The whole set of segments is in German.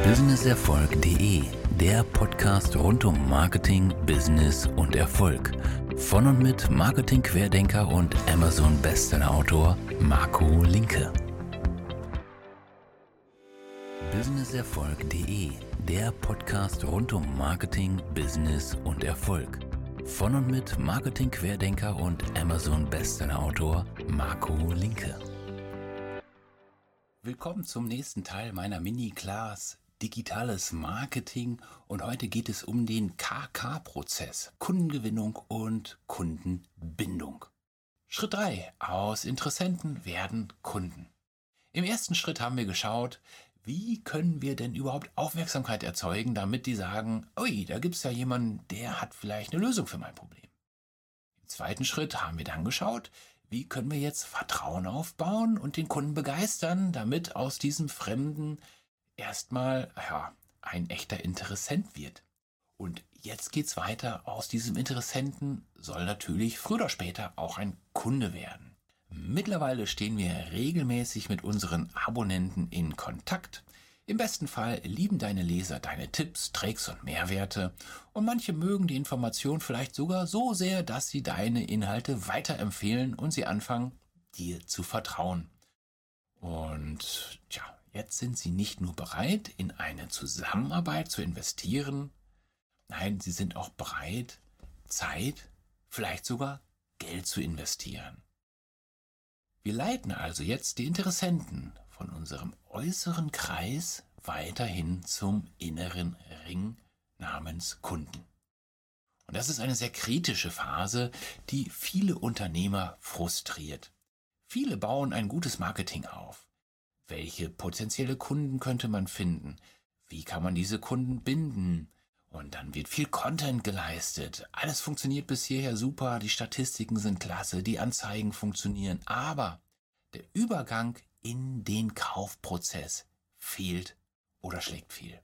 Businesserfolg.de, der Podcast rund um Marketing, Business und Erfolg. Von und mit Marketing-Querdenker und Amazon-Bestseller-Autor Marco Linke. Businesserfolg.de, der Podcast rund um Marketing, Business und Erfolg. Von und mit Marketing-Querdenker und Amazon-Bestseller-Autor Marco Linke. Willkommen zum nächsten Teil meiner Mini-Class digitales Marketing und heute geht es um den KK-Prozess, Kundengewinnung und Kundenbindung. Schritt 3. Aus Interessenten werden Kunden. Im ersten Schritt haben wir geschaut, wie können wir denn überhaupt Aufmerksamkeit erzeugen, damit die sagen, ui, da gibt es ja jemanden, der hat vielleicht eine Lösung für mein Problem. Im zweiten Schritt haben wir dann geschaut, wie können wir jetzt Vertrauen aufbauen und den Kunden begeistern, damit aus diesem fremden erstmal ja, ein echter Interessent wird. Und jetzt geht's weiter. Aus diesem Interessenten soll natürlich früher oder später auch ein Kunde werden. Mittlerweile stehen wir regelmäßig mit unseren Abonnenten in Kontakt. Im besten Fall lieben deine Leser deine Tipps, Tricks und Mehrwerte und manche mögen die Information vielleicht sogar so sehr, dass sie deine Inhalte weiterempfehlen und sie anfangen, dir zu vertrauen. Und tja, Jetzt sind sie nicht nur bereit, in eine Zusammenarbeit zu investieren, nein, sie sind auch bereit, Zeit, vielleicht sogar Geld zu investieren. Wir leiten also jetzt die Interessenten von unserem äußeren Kreis weiterhin zum inneren Ring namens Kunden. Und das ist eine sehr kritische Phase, die viele Unternehmer frustriert. Viele bauen ein gutes Marketing auf. Welche potenzielle Kunden könnte man finden? Wie kann man diese Kunden binden? Und dann wird viel Content geleistet. Alles funktioniert bis hierher super, die Statistiken sind klasse, die Anzeigen funktionieren, aber der Übergang in den Kaufprozess fehlt oder schlägt viel.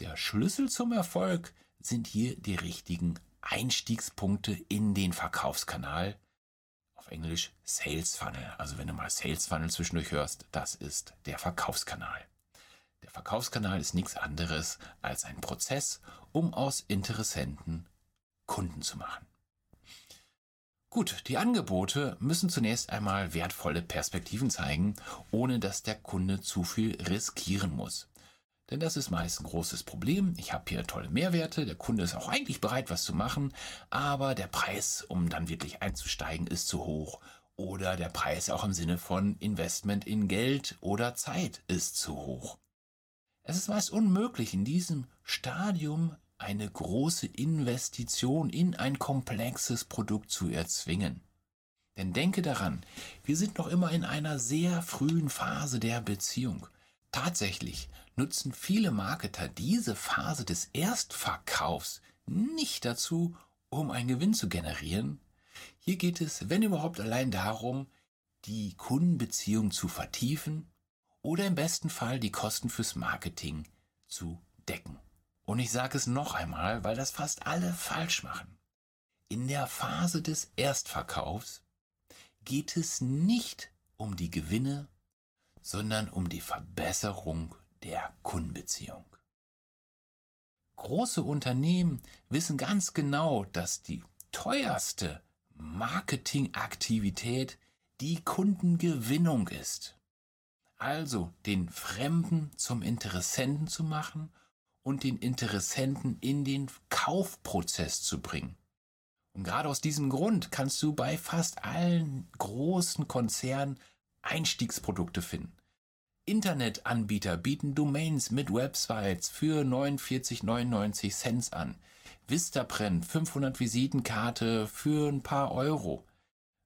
Der Schlüssel zum Erfolg sind hier die richtigen Einstiegspunkte in den Verkaufskanal, Englisch Sales Funnel. Also wenn du mal Sales Funnel zwischendurch hörst, das ist der Verkaufskanal. Der Verkaufskanal ist nichts anderes als ein Prozess, um aus Interessenten Kunden zu machen. Gut, die Angebote müssen zunächst einmal wertvolle Perspektiven zeigen, ohne dass der Kunde zu viel riskieren muss. Denn das ist meist ein großes Problem. Ich habe hier tolle Mehrwerte, der Kunde ist auch eigentlich bereit, was zu machen, aber der Preis, um dann wirklich einzusteigen, ist zu hoch. Oder der Preis auch im Sinne von Investment in Geld oder Zeit ist zu hoch. Es ist meist unmöglich, in diesem Stadium eine große Investition in ein komplexes Produkt zu erzwingen. Denn denke daran, wir sind noch immer in einer sehr frühen Phase der Beziehung. Tatsächlich nutzen viele Marketer diese Phase des Erstverkaufs nicht dazu, um einen Gewinn zu generieren. Hier geht es, wenn überhaupt, allein darum, die Kundenbeziehung zu vertiefen oder im besten Fall die Kosten fürs Marketing zu decken. Und ich sage es noch einmal, weil das fast alle falsch machen. In der Phase des Erstverkaufs geht es nicht um die Gewinne sondern um die Verbesserung der Kundenbeziehung. Große Unternehmen wissen ganz genau, dass die teuerste Marketingaktivität die Kundengewinnung ist. Also den Fremden zum Interessenten zu machen und den Interessenten in den Kaufprozess zu bringen. Und gerade aus diesem Grund kannst du bei fast allen großen Konzernen Einstiegsprodukte finden. Internetanbieter bieten Domains mit Websites für 49,99 Cent an. Vistaprint 500 Visitenkarte für ein paar Euro.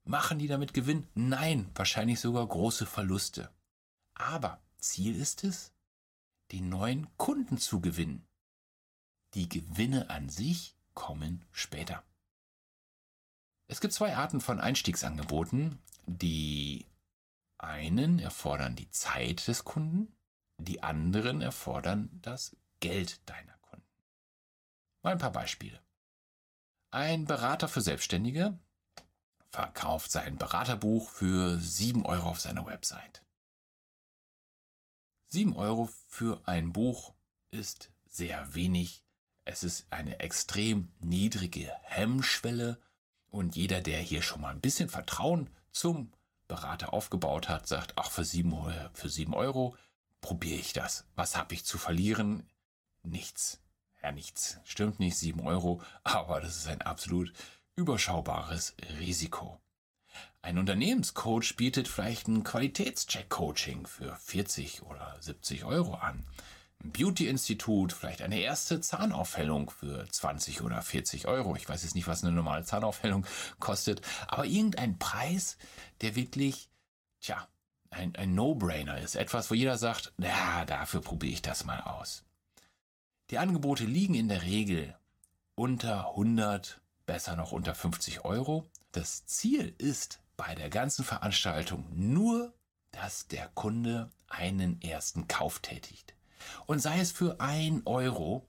Machen die damit Gewinn? Nein, wahrscheinlich sogar große Verluste. Aber Ziel ist es, den neuen Kunden zu gewinnen. Die Gewinne an sich kommen später. Es gibt zwei Arten von Einstiegsangeboten. Die einen erfordern die Zeit des Kunden, die anderen erfordern das Geld deiner Kunden. Mal ein paar Beispiele. Ein Berater für Selbstständige verkauft sein Beraterbuch für 7 Euro auf seiner Website. 7 Euro für ein Buch ist sehr wenig. Es ist eine extrem niedrige Hemmschwelle und jeder, der hier schon mal ein bisschen Vertrauen zum Berater aufgebaut hat, sagt, ach, für 7 Euro, für 7 Euro probiere ich das. Was habe ich zu verlieren? Nichts. Ja, nichts. Stimmt nicht, 7 Euro, aber das ist ein absolut überschaubares Risiko. Ein Unternehmenscoach bietet vielleicht ein Qualitätscheck-Coaching für 40 oder 70 Euro an. Beauty-Institut vielleicht eine erste Zahnaufhellung für 20 oder 40 Euro. Ich weiß jetzt nicht, was eine normale Zahnaufhellung kostet, aber irgendein Preis, der wirklich, tja, ein, ein No-Brainer ist. Etwas, wo jeder sagt, ja, dafür probiere ich das mal aus. Die Angebote liegen in der Regel unter 100, besser noch unter 50 Euro. Das Ziel ist bei der ganzen Veranstaltung nur, dass der Kunde einen ersten Kauf tätigt. Und sei es für ein Euro,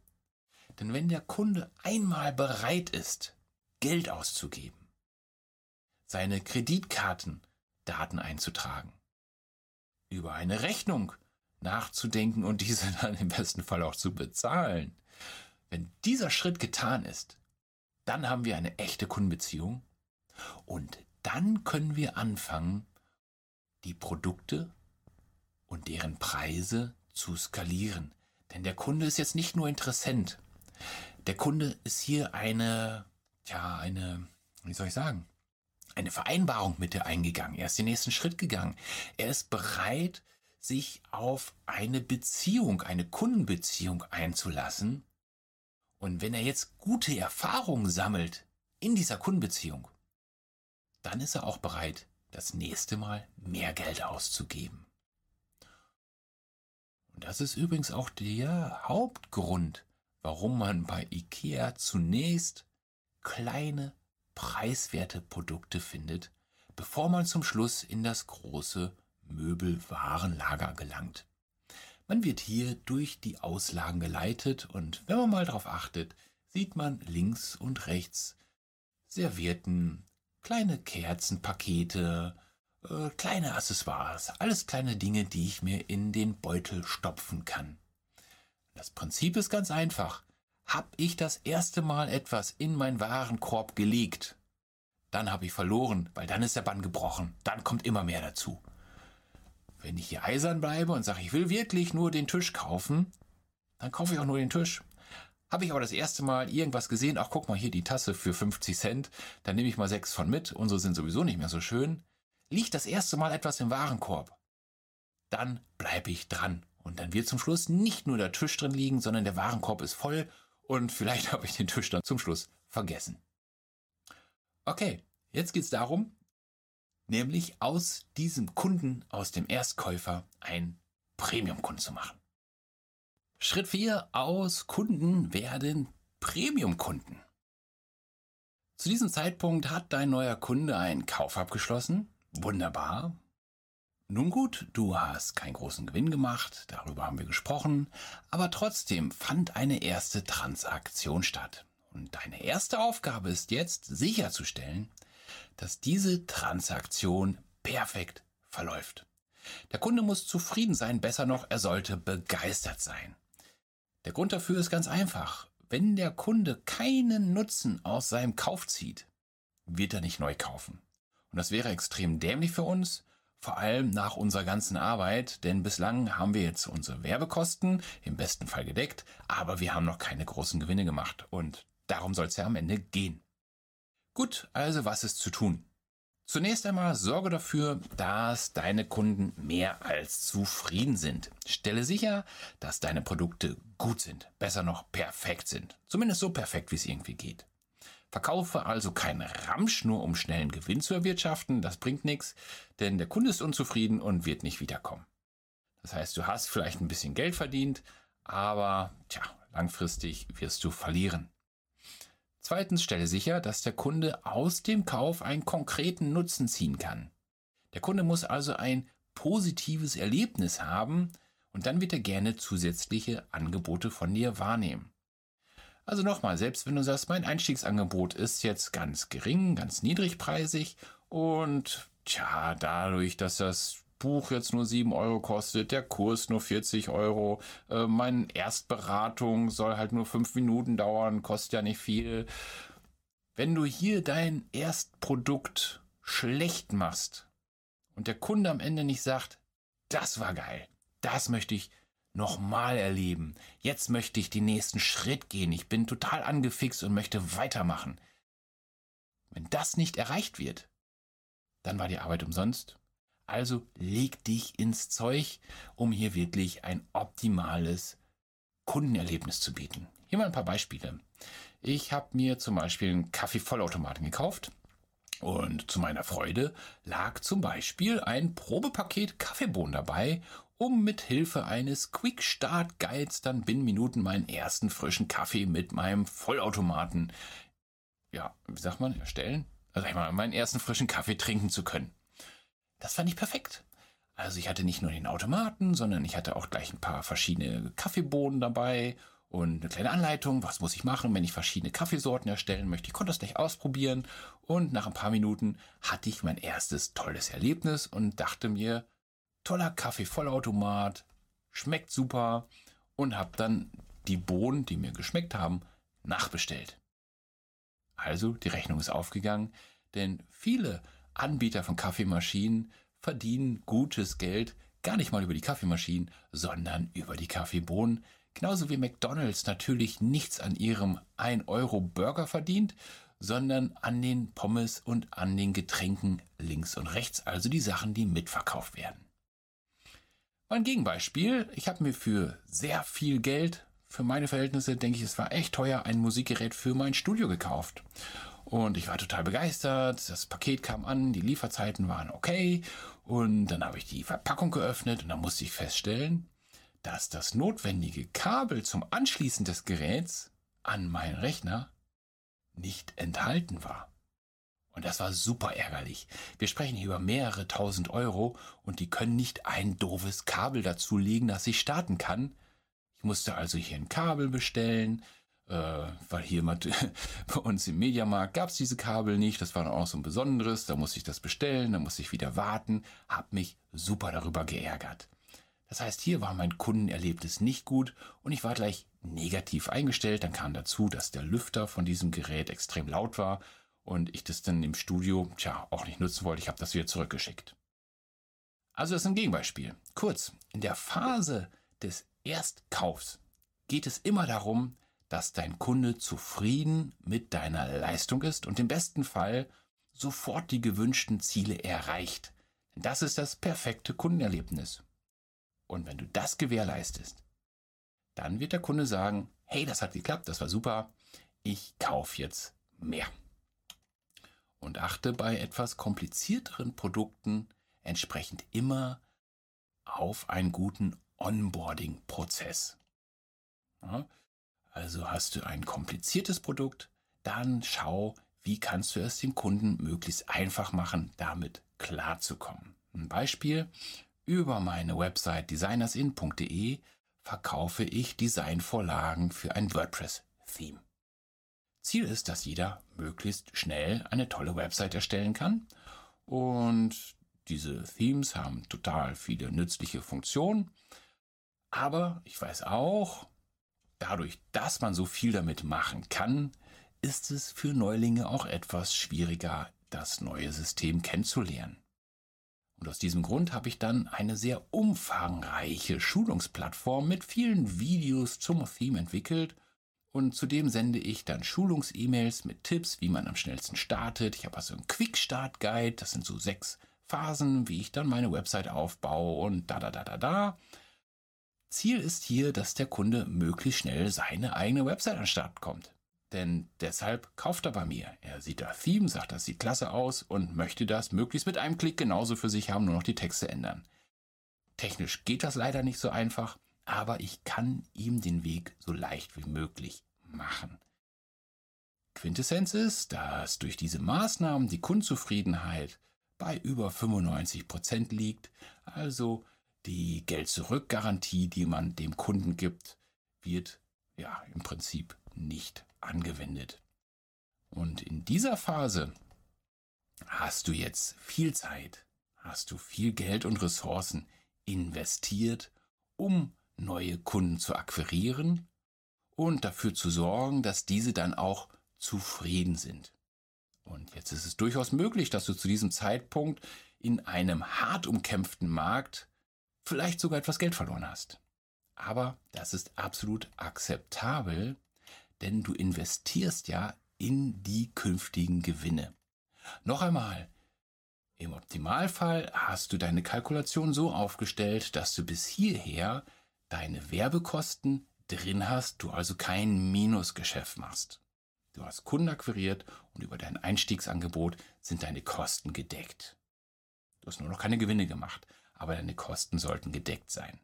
denn wenn der Kunde einmal bereit ist, Geld auszugeben, seine Kreditkartendaten einzutragen, über eine Rechnung nachzudenken und diese dann im besten Fall auch zu bezahlen. Wenn dieser Schritt getan ist, dann haben wir eine echte Kundenbeziehung und dann können wir anfangen, die Produkte und deren Preise zu skalieren. Denn der Kunde ist jetzt nicht nur Interessent. Der Kunde ist hier eine, ja, eine, wie soll ich sagen, eine Vereinbarung mit dir eingegangen. Er ist den nächsten Schritt gegangen. Er ist bereit, sich auf eine Beziehung, eine Kundenbeziehung einzulassen. Und wenn er jetzt gute Erfahrungen sammelt in dieser Kundenbeziehung, dann ist er auch bereit, das nächste Mal mehr Geld auszugeben. Das ist übrigens auch der Hauptgrund, warum man bei IKEA zunächst kleine, preiswerte Produkte findet, bevor man zum Schluss in das große Möbelwarenlager gelangt. Man wird hier durch die Auslagen geleitet und wenn man mal darauf achtet, sieht man links und rechts Servietten, kleine Kerzenpakete, äh, kleine Accessoires, alles kleine Dinge, die ich mir in den Beutel stopfen kann. Das Prinzip ist ganz einfach. Hab ich das erste Mal etwas in meinen Warenkorb gelegt, dann habe ich verloren, weil dann ist der Bann gebrochen. Dann kommt immer mehr dazu. Wenn ich hier eisern bleibe und sage, ich will wirklich nur den Tisch kaufen, dann kaufe ich auch nur den Tisch. Habe ich aber das erste Mal irgendwas gesehen, ach guck mal hier die Tasse für 50 Cent, dann nehme ich mal sechs von mit, unsere sind sowieso nicht mehr so schön, liegt das erste Mal etwas im Warenkorb. Dann bleibe ich dran und dann wird zum Schluss nicht nur der Tisch drin liegen, sondern der Warenkorb ist voll und vielleicht habe ich den Tisch dann zum Schluss vergessen. Okay, jetzt geht es darum, nämlich aus diesem Kunden, aus dem Erstkäufer, ein Premium-Kunden zu machen. Schritt 4, aus Kunden werden Premium-Kunden. Zu diesem Zeitpunkt hat dein neuer Kunde einen Kauf abgeschlossen. Wunderbar. Nun gut, du hast keinen großen Gewinn gemacht, darüber haben wir gesprochen, aber trotzdem fand eine erste Transaktion statt. Und deine erste Aufgabe ist jetzt sicherzustellen, dass diese Transaktion perfekt verläuft. Der Kunde muss zufrieden sein, besser noch, er sollte begeistert sein. Der Grund dafür ist ganz einfach. Wenn der Kunde keinen Nutzen aus seinem Kauf zieht, wird er nicht neu kaufen. Und das wäre extrem dämlich für uns, vor allem nach unserer ganzen Arbeit, denn bislang haben wir jetzt unsere Werbekosten im besten Fall gedeckt, aber wir haben noch keine großen Gewinne gemacht. Und Darum soll es ja am Ende gehen. Gut, also was ist zu tun? Zunächst einmal sorge dafür, dass deine Kunden mehr als zufrieden sind. Stelle sicher, dass deine Produkte gut sind, besser noch perfekt sind. Zumindest so perfekt, wie es irgendwie geht. Verkaufe also keinen Ramsch nur, um schnellen Gewinn zu erwirtschaften. Das bringt nichts, denn der Kunde ist unzufrieden und wird nicht wiederkommen. Das heißt, du hast vielleicht ein bisschen Geld verdient, aber tja, langfristig wirst du verlieren. Zweitens stelle sicher, dass der Kunde aus dem Kauf einen konkreten Nutzen ziehen kann. Der Kunde muss also ein positives Erlebnis haben und dann wird er gerne zusätzliche Angebote von dir wahrnehmen. Also nochmal, selbst wenn du sagst, mein Einstiegsangebot ist jetzt ganz gering, ganz niedrigpreisig und tja, dadurch, dass das Buch jetzt nur 7 Euro kostet, der Kurs nur 40 Euro, äh, meine Erstberatung soll halt nur 5 Minuten dauern, kostet ja nicht viel. Wenn du hier dein Erstprodukt schlecht machst und der Kunde am Ende nicht sagt, das war geil, das möchte ich nochmal erleben, jetzt möchte ich den nächsten Schritt gehen, ich bin total angefixt und möchte weitermachen. Wenn das nicht erreicht wird, dann war die Arbeit umsonst. Also leg dich ins Zeug, um hier wirklich ein optimales Kundenerlebnis zu bieten. Hier mal ein paar Beispiele. Ich habe mir zum Beispiel einen Kaffeevollautomaten gekauft und zu meiner Freude lag zum Beispiel ein Probepaket Kaffeebohnen dabei, um mit Hilfe eines Quick Start Guides dann binnen Minuten meinen ersten frischen Kaffee mit meinem Vollautomaten, ja, wie sagt man, erstellen? Also ich mal, meinen ersten frischen Kaffee trinken zu können. Das fand ich perfekt. Also ich hatte nicht nur den Automaten, sondern ich hatte auch gleich ein paar verschiedene Kaffeebohnen dabei und eine kleine Anleitung, was muss ich machen, wenn ich verschiedene Kaffeesorten erstellen möchte. Ich konnte das gleich ausprobieren und nach ein paar Minuten hatte ich mein erstes tolles Erlebnis und dachte mir, toller Kaffee-Vollautomat, schmeckt super und habe dann die Bohnen, die mir geschmeckt haben, nachbestellt. Also die Rechnung ist aufgegangen, denn viele Anbieter von Kaffeemaschinen verdienen gutes Geld gar nicht mal über die Kaffeemaschinen, sondern über die Kaffeebohnen. Genauso wie McDonald's natürlich nichts an ihrem 1-Euro-Burger verdient, sondern an den Pommes und an den Getränken links und rechts, also die Sachen, die mitverkauft werden. Mein Gegenbeispiel, ich habe mir für sehr viel Geld, für meine Verhältnisse, denke ich, es war echt teuer, ein Musikgerät für mein Studio gekauft. Und ich war total begeistert. Das Paket kam an, die Lieferzeiten waren okay. Und dann habe ich die Verpackung geöffnet und dann musste ich feststellen, dass das notwendige Kabel zum Anschließen des Geräts an meinen Rechner nicht enthalten war. Und das war super ärgerlich. Wir sprechen hier über mehrere tausend Euro und die können nicht ein doofes Kabel dazulegen, das ich starten kann. Ich musste also hier ein Kabel bestellen, äh, weil hier mal bei uns im Mediamarkt gab es diese Kabel nicht. Das war dann auch so ein besonderes. Da musste ich das bestellen, da musste ich wieder warten. Hab mich super darüber geärgert. Das heißt, hier war mein Kundenerlebnis nicht gut und ich war gleich negativ eingestellt. Dann kam dazu, dass der Lüfter von diesem Gerät extrem laut war und ich das dann im Studio, tja, auch nicht nutzen wollte. Ich habe das wieder zurückgeschickt. Also das ist ein Gegenbeispiel. Kurz, in der Phase des Erstkaufs geht es immer darum, dass dein Kunde zufrieden mit deiner Leistung ist und im besten Fall sofort die gewünschten Ziele erreicht. Das ist das perfekte Kundenerlebnis. Und wenn du das gewährleistest, dann wird der Kunde sagen, hey, das hat geklappt, das war super, ich kaufe jetzt mehr. Und achte bei etwas komplizierteren Produkten entsprechend immer auf einen guten Onboarding-Prozess. Ja, also hast du ein kompliziertes Produkt, dann schau, wie kannst du es dem Kunden möglichst einfach machen, damit klarzukommen. Ein Beispiel, über meine Website designersin.de verkaufe ich Designvorlagen für ein WordPress-Theme. Ziel ist, dass jeder möglichst schnell eine tolle Website erstellen kann und diese Themes haben total viele nützliche Funktionen. Aber ich weiß auch, dadurch, dass man so viel damit machen kann, ist es für Neulinge auch etwas schwieriger, das neue System kennenzulernen. Und aus diesem Grund habe ich dann eine sehr umfangreiche Schulungsplattform mit vielen Videos zum Theme entwickelt und zudem sende ich dann Schulungs-E-Mails mit Tipps, wie man am schnellsten startet. Ich habe also einen Quick-Start-Guide, das sind so sechs Phasen, wie ich dann meine Website aufbaue und da da da da da. Ziel ist hier, dass der Kunde möglichst schnell seine eigene Website an den Start kommt. Denn deshalb kauft er bei mir. Er sieht das Theme, sagt, das sieht klasse aus und möchte das möglichst mit einem Klick genauso für sich haben, nur noch die Texte ändern. Technisch geht das leider nicht so einfach, aber ich kann ihm den Weg so leicht wie möglich machen. Quintessenz ist, dass durch diese Maßnahmen die Kundenzufriedenheit bei über 95 Prozent liegt, also die Geld-Zurück-Garantie, die man dem Kunden gibt, wird ja im Prinzip nicht angewendet. Und in dieser Phase hast du jetzt viel Zeit, hast du viel Geld und Ressourcen investiert, um neue Kunden zu akquirieren und dafür zu sorgen, dass diese dann auch zufrieden sind. Und jetzt ist es durchaus möglich, dass du zu diesem Zeitpunkt in einem hart umkämpften Markt vielleicht sogar etwas Geld verloren hast. Aber das ist absolut akzeptabel, denn du investierst ja in die künftigen Gewinne. Noch einmal, im Optimalfall hast du deine Kalkulation so aufgestellt, dass du bis hierher deine Werbekosten drin hast, du also kein Minusgeschäft machst. Du hast Kunden akquiriert und über dein Einstiegsangebot sind deine Kosten gedeckt. Du hast nur noch keine Gewinne gemacht, aber deine Kosten sollten gedeckt sein.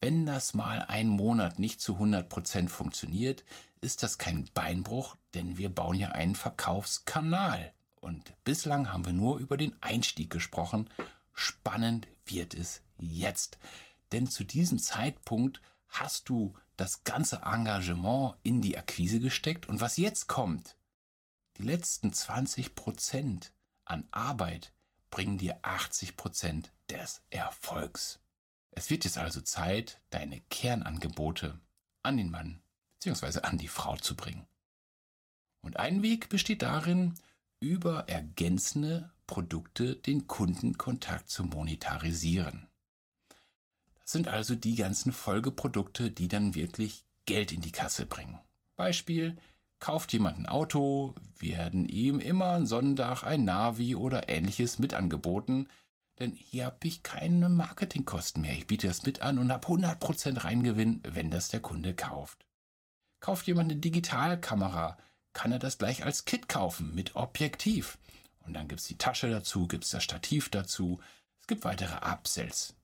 Wenn das mal einen Monat nicht zu 100% funktioniert, ist das kein Beinbruch, denn wir bauen ja einen Verkaufskanal. Und bislang haben wir nur über den Einstieg gesprochen. Spannend wird es jetzt. Denn zu diesem Zeitpunkt hast du das ganze Engagement in die Akquise gesteckt und was jetzt kommt, die letzten 20 Prozent an Arbeit bringen dir 80 Prozent des Erfolgs. Es wird jetzt also Zeit, deine Kernangebote an den Mann bzw. an die Frau zu bringen. Und ein Weg besteht darin, über ergänzende Produkte den Kundenkontakt zu monetarisieren. Das sind also die ganzen Folgeprodukte, die dann wirklich Geld in die Kasse bringen. Beispiel, kauft jemand ein Auto, werden ihm immer am Sonntag ein Navi oder ähnliches mit angeboten, denn hier habe ich keine Marketingkosten mehr. Ich biete das mit an und habe 100% Reingewinn, wenn das der Kunde kauft. Kauft jemand eine Digitalkamera, kann er das gleich als Kit kaufen mit Objektiv. Und dann gibt es die Tasche dazu, gibt es das Stativ dazu. Es gibt weitere Upsells.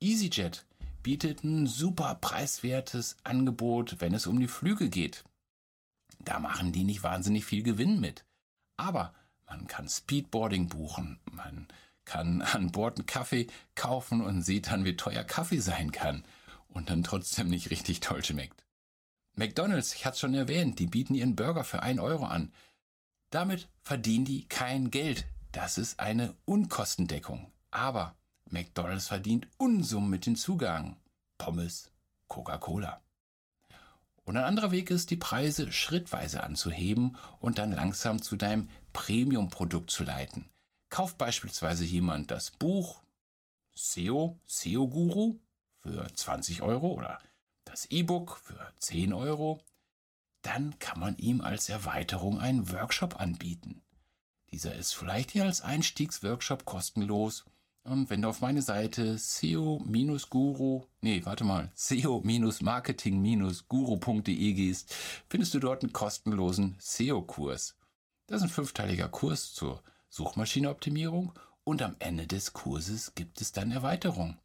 EasyJet bietet ein super preiswertes Angebot, wenn es um die Flüge geht. Da machen die nicht wahnsinnig viel Gewinn mit. Aber man kann Speedboarding buchen, man kann an Bord einen Kaffee kaufen und sieht dann, wie teuer Kaffee sein kann und dann trotzdem nicht richtig toll schmeckt. McDonald's, ich hatte es schon erwähnt, die bieten ihren Burger für 1 Euro an. Damit verdienen die kein Geld. Das ist eine Unkostendeckung. Aber McDonald's verdient Unsummen mit dem Zugang. Pommes, Coca-Cola. Und ein anderer Weg ist, die Preise schrittweise anzuheben und dann langsam zu deinem Premium-Produkt zu leiten. Kauft beispielsweise jemand das Buch SEO, SEO Guru für 20 Euro oder das E-Book für 10 Euro, dann kann man ihm als Erweiterung einen Workshop anbieten. Dieser ist vielleicht hier als Einstiegsworkshop kostenlos und wenn du auf meine Seite SEO-Guru, nee, warte mal, SEO-Marketing-Guru.de gehst, findest du dort einen kostenlosen SEO-Kurs. Das ist ein fünfteiliger Kurs zur Suchmaschineoptimierung und am Ende des Kurses gibt es dann Erweiterungen.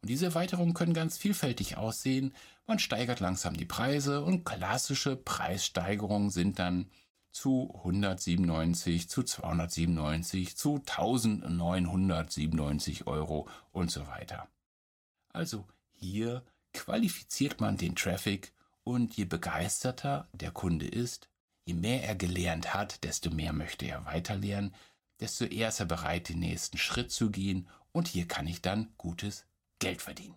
Und diese Erweiterungen können ganz vielfältig aussehen. Man steigert langsam die Preise und klassische Preissteigerungen sind dann zu 197, zu 297, zu 1997 Euro und so weiter. Also hier qualifiziert man den Traffic und je begeisterter der Kunde ist, je mehr er gelernt hat, desto mehr möchte er weiterlernen, desto eher ist er bereit, den nächsten Schritt zu gehen und hier kann ich dann gutes Geld verdienen.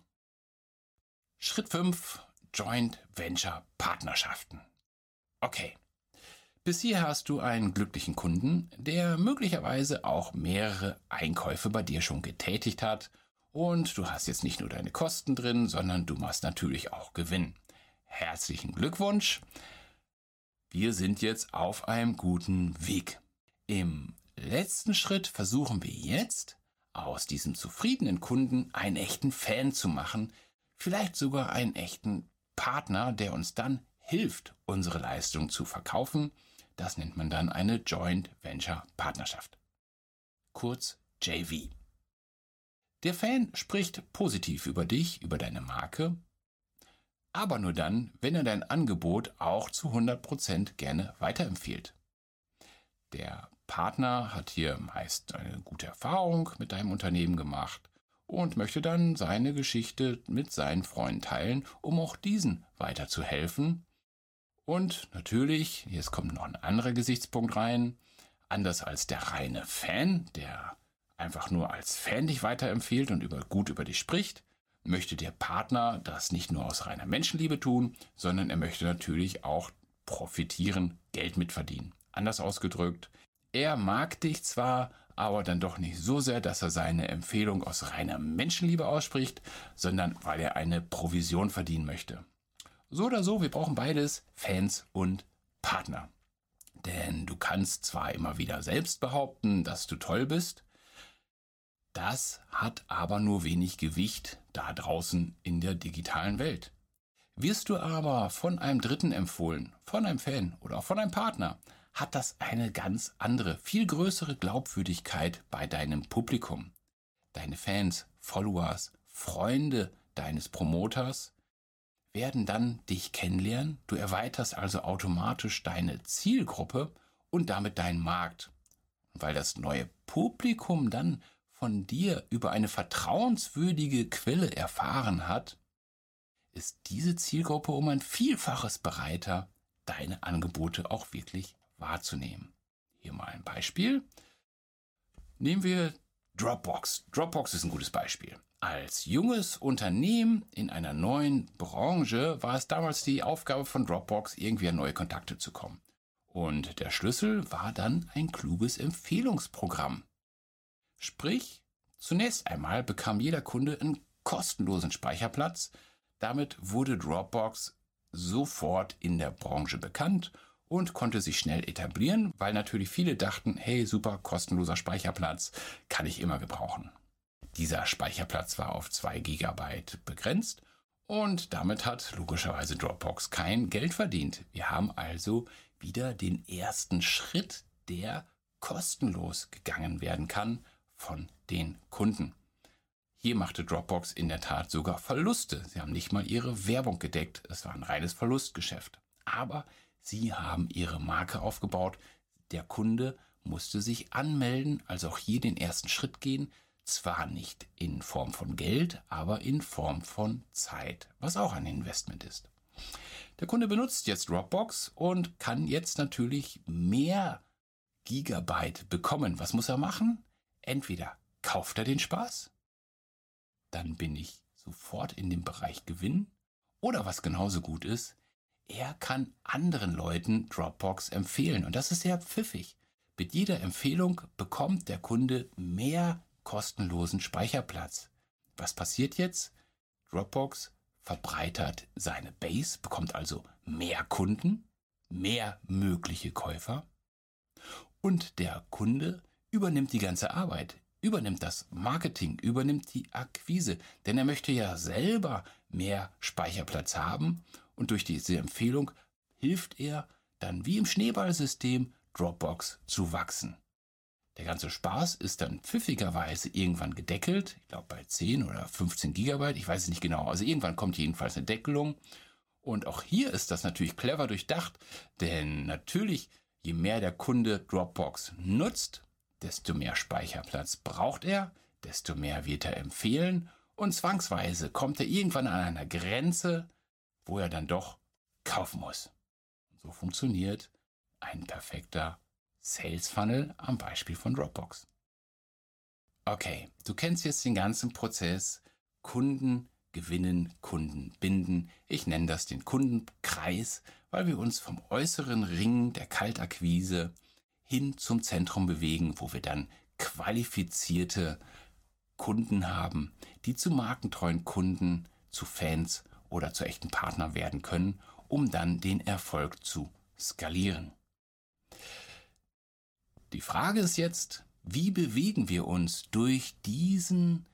Schritt 5. Joint Venture Partnerschaften. Okay, bis hier hast du einen glücklichen Kunden, der möglicherweise auch mehrere Einkäufe bei dir schon getätigt hat. Und du hast jetzt nicht nur deine Kosten drin, sondern du machst natürlich auch Gewinn. Herzlichen Glückwunsch. Wir sind jetzt auf einem guten Weg. Im letzten Schritt versuchen wir jetzt, aus diesem zufriedenen Kunden einen echten Fan zu machen, vielleicht sogar einen echten Partner, der uns dann hilft, unsere Leistung zu verkaufen das nennt man dann eine Joint Venture Partnerschaft. Kurz JV. Der Fan spricht positiv über dich, über deine Marke, aber nur dann, wenn er dein Angebot auch zu 100% gerne weiterempfiehlt. Der Partner hat hier meist eine gute Erfahrung mit deinem Unternehmen gemacht und möchte dann seine Geschichte mit seinen Freunden teilen, um auch diesen weiterzuhelfen und natürlich, jetzt kommt noch ein anderer Gesichtspunkt rein, anders als der reine Fan, der einfach nur als Fan dich weiterempfiehlt und über, gut über dich spricht, möchte der Partner das nicht nur aus reiner Menschenliebe tun, sondern er möchte natürlich auch profitieren, Geld mitverdienen. Anders ausgedrückt, er mag dich zwar, aber dann doch nicht so sehr, dass er seine Empfehlung aus reiner Menschenliebe ausspricht, sondern weil er eine Provision verdienen möchte. So oder so, wir brauchen beides, Fans und Partner. Denn du kannst zwar immer wieder selbst behaupten, dass du toll bist, das hat aber nur wenig Gewicht da draußen in der digitalen Welt. Wirst du aber von einem Dritten empfohlen, von einem Fan oder auch von einem Partner, hat das eine ganz andere, viel größere Glaubwürdigkeit bei deinem Publikum. Deine Fans, Followers, Freunde deines Promoters werden dann dich kennenlernen. Du erweiterst also automatisch deine Zielgruppe und damit deinen Markt. Und weil das neue Publikum dann von dir über eine vertrauenswürdige Quelle erfahren hat, ist diese Zielgruppe um ein Vielfaches bereiter, deine Angebote auch wirklich wahrzunehmen. Hier mal ein Beispiel. Nehmen wir Dropbox. Dropbox ist ein gutes Beispiel. Als junges Unternehmen in einer neuen Branche war es damals die Aufgabe von Dropbox, irgendwie an neue Kontakte zu kommen. Und der Schlüssel war dann ein kluges Empfehlungsprogramm. Sprich, zunächst einmal bekam jeder Kunde einen kostenlosen Speicherplatz. Damit wurde Dropbox sofort in der Branche bekannt und konnte sich schnell etablieren, weil natürlich viele dachten, hey, super, kostenloser Speicherplatz, kann ich immer gebrauchen. Dieser Speicherplatz war auf 2 GB begrenzt und damit hat logischerweise Dropbox kein Geld verdient. Wir haben also wieder den ersten Schritt, der kostenlos gegangen werden kann von den Kunden. Hier machte Dropbox in der Tat sogar Verluste. Sie haben nicht mal ihre Werbung gedeckt. Es war ein reines Verlustgeschäft. Aber Sie haben Ihre Marke aufgebaut. Der Kunde musste sich anmelden, also auch hier den ersten Schritt gehen. Zwar nicht in Form von Geld, aber in Form von Zeit, was auch ein Investment ist. Der Kunde benutzt jetzt Dropbox und kann jetzt natürlich mehr Gigabyte bekommen. Was muss er machen? Entweder kauft er den Spaß, dann bin ich sofort in dem Bereich Gewinn, oder was genauso gut ist, er kann anderen Leuten Dropbox empfehlen. Und das ist sehr pfiffig. Mit jeder Empfehlung bekommt der Kunde mehr kostenlosen Speicherplatz. Was passiert jetzt? Dropbox verbreitert seine Base, bekommt also mehr Kunden, mehr mögliche Käufer und der Kunde übernimmt die ganze Arbeit, übernimmt das Marketing, übernimmt die Akquise, denn er möchte ja selber mehr Speicherplatz haben und durch diese Empfehlung hilft er dann wie im Schneeballsystem Dropbox zu wachsen. Der ganze Spaß ist dann pfiffigerweise irgendwann gedeckelt, ich glaube bei 10 oder 15 Gigabyte, ich weiß es nicht genau, also irgendwann kommt jedenfalls eine Deckelung. Und auch hier ist das natürlich clever durchdacht, denn natürlich, je mehr der Kunde Dropbox nutzt, desto mehr Speicherplatz braucht er, desto mehr wird er empfehlen und zwangsweise kommt er irgendwann an einer Grenze, wo er dann doch kaufen muss. so funktioniert ein perfekter Sales Funnel am Beispiel von Dropbox. Okay, du kennst jetzt den ganzen Prozess Kunden gewinnen, Kunden binden. Ich nenne das den Kundenkreis, weil wir uns vom äußeren Ring der Kaltakquise hin zum Zentrum bewegen, wo wir dann qualifizierte Kunden haben, die zu markentreuen Kunden, zu Fans oder zu echten Partner werden können, um dann den Erfolg zu skalieren. Die Frage ist jetzt, wie bewegen wir uns durch diesen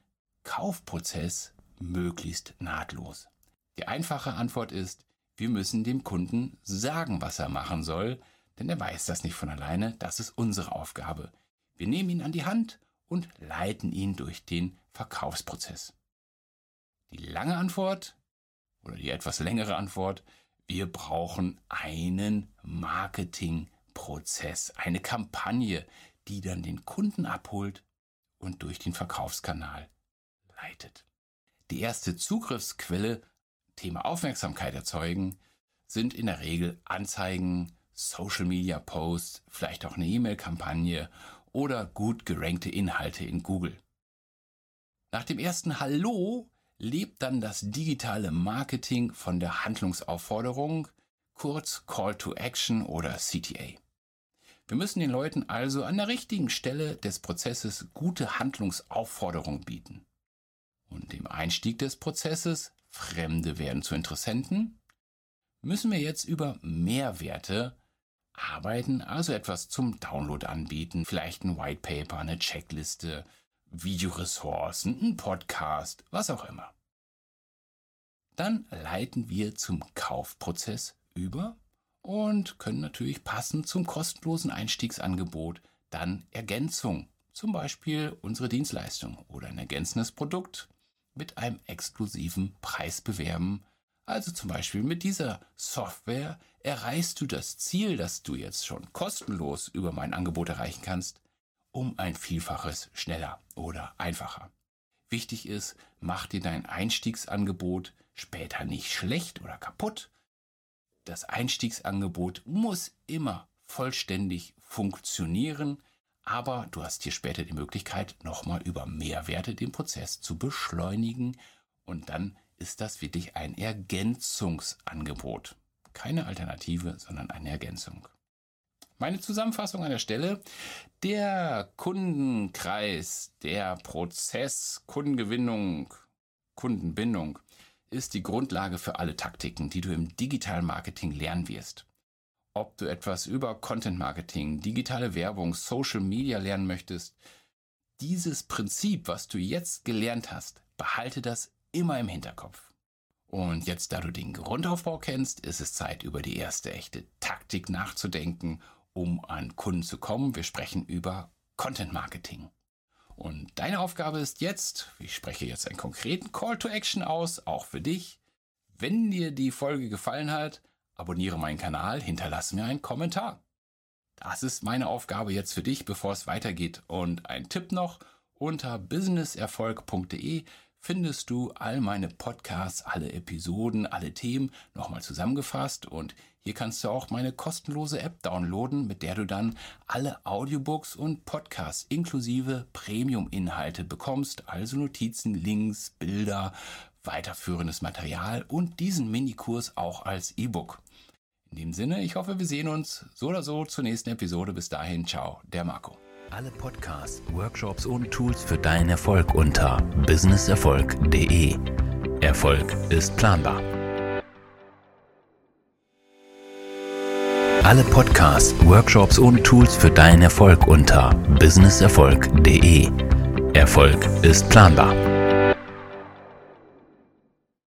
Kaufprozess möglichst nahtlos? Die einfache Antwort ist, wir müssen dem Kunden sagen, was er machen soll, denn er weiß das nicht von alleine, das ist unsere Aufgabe. Wir nehmen ihn an die Hand und leiten ihn durch den Verkaufsprozess. Die lange Antwort oder die etwas längere Antwort, wir brauchen einen Marketingprozess, eine Kampagne, die dann den Kunden abholt und durch den Verkaufskanal leitet. Die erste Zugriffsquelle, Thema Aufmerksamkeit erzeugen, sind in der Regel Anzeigen, Social Media Posts, vielleicht auch eine E-Mail-Kampagne oder gut gerankte Inhalte in Google. Nach dem ersten Hallo lebt dann das digitale Marketing von der Handlungsaufforderung, kurz Call to Action oder CTA. Wir müssen den Leuten also an der richtigen Stelle des Prozesses gute Handlungsaufforderung bieten. Und im Einstieg des Prozesses, Fremde werden zu Interessenten, müssen wir jetzt über Mehrwerte arbeiten, also etwas zum Download anbieten, vielleicht ein White Paper, eine Checkliste, Videoressourcen, ein Podcast, was auch immer. Dann leiten wir zum Kaufprozess über und können natürlich passend zum kostenlosen Einstiegsangebot dann Ergänzung, zum Beispiel unsere Dienstleistung oder ein ergänzendes Produkt mit einem exklusiven Preis bewerben. Also zum Beispiel mit dieser Software erreichst du das Ziel, das du jetzt schon kostenlos über mein Angebot erreichen kannst, um ein Vielfaches schneller oder einfacher. Wichtig ist, mach dir dein Einstiegsangebot später nicht schlecht oder kaputt. Das Einstiegsangebot muss immer vollständig funktionieren, aber du hast hier später die Möglichkeit, nochmal über Mehrwerte den Prozess zu beschleunigen und dann ist das wirklich ein Ergänzungsangebot. Keine Alternative, sondern eine Ergänzung. Meine Zusammenfassung an der Stelle. Der Kundenkreis, der Prozess, Kundengewinnung, Kundenbindung ist die Grundlage für alle Taktiken, die du im digitalen Marketing lernen wirst. Ob du etwas über Content Marketing, digitale Werbung, Social Media lernen möchtest, dieses Prinzip, was du jetzt gelernt hast, behalte das immer im Hinterkopf. Und jetzt, da du den Grundaufbau kennst, ist es Zeit, über die erste echte Taktik nachzudenken um an Kunden zu kommen. Wir sprechen über Content Marketing. Und deine Aufgabe ist jetzt, ich spreche jetzt einen konkreten Call to Action aus, auch für dich. Wenn dir die Folge gefallen hat, abonniere meinen Kanal, hinterlasse mir einen Kommentar. Das ist meine Aufgabe jetzt für dich, bevor es weitergeht. Und ein Tipp noch, unter businesserfolg.de findest du all meine Podcasts, alle Episoden, alle Themen nochmal zusammengefasst und hier kannst du auch meine kostenlose App downloaden, mit der du dann alle Audiobooks und Podcasts inklusive Premium-Inhalte bekommst, also Notizen, Links, Bilder, weiterführendes Material und diesen Minikurs auch als E-Book. In dem Sinne, ich hoffe, wir sehen uns so oder so zur nächsten Episode. Bis dahin, ciao, der Marco. Alle Podcasts, Workshops und Tools für deinen Erfolg unter businesserfolg.de. Erfolg ist planbar. Alle Podcasts, Workshops und Tools für deinen Erfolg unter businesserfolg.de. Erfolg ist planbar.